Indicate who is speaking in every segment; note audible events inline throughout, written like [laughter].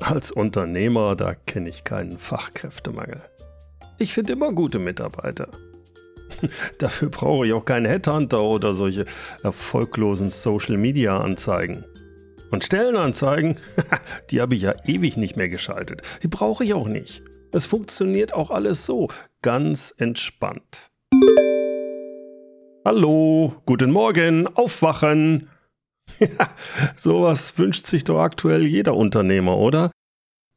Speaker 1: Als Unternehmer, da kenne ich keinen Fachkräftemangel. Ich finde immer gute Mitarbeiter. [laughs] Dafür brauche ich auch keinen Headhunter oder solche erfolglosen Social-Media-Anzeigen. Und Stellenanzeigen, [laughs] die habe ich ja ewig nicht mehr geschaltet. Die brauche ich auch nicht. Es funktioniert auch alles so, ganz entspannt. Hallo, guten Morgen, aufwachen. Ja, [laughs] sowas wünscht sich doch aktuell jeder Unternehmer, oder?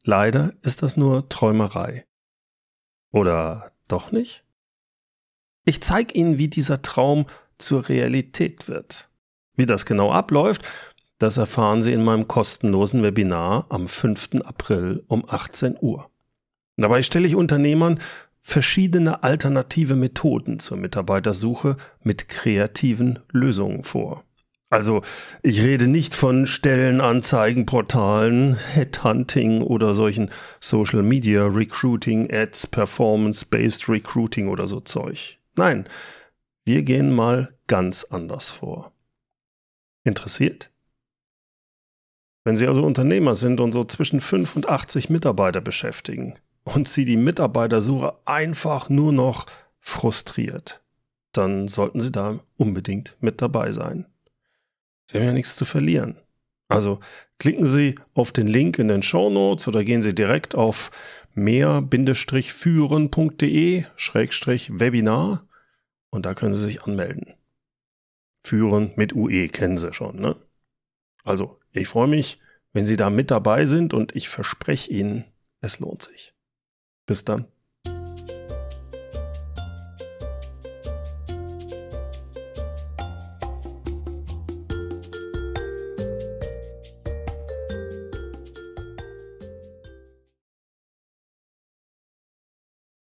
Speaker 1: Leider ist das nur Träumerei. Oder doch nicht? Ich zeige Ihnen, wie dieser Traum zur Realität wird. Wie das genau abläuft, das erfahren Sie in meinem kostenlosen Webinar am 5. April um 18 Uhr. Dabei stelle ich Unternehmern verschiedene alternative Methoden zur Mitarbeitersuche mit kreativen Lösungen vor. Also ich rede nicht von Stellenanzeigenportalen, Headhunting oder solchen Social Media Recruiting, Ads, Performance-Based Recruiting oder so Zeug. Nein, wir gehen mal ganz anders vor. Interessiert? Wenn Sie also Unternehmer sind und so zwischen 5 und 80 Mitarbeiter beschäftigen und Sie die Mitarbeitersuche einfach nur noch frustriert, dann sollten Sie da unbedingt mit dabei sein. Sie haben ja nichts zu verlieren. Also klicken Sie auf den Link in den Show Notes oder gehen Sie direkt auf mehr-führen.de-webinar und da können Sie sich anmelden. Führen mit UE kennen Sie schon, ne? Also, ich freue mich, wenn Sie da mit dabei sind und ich verspreche Ihnen, es lohnt sich. Bis dann.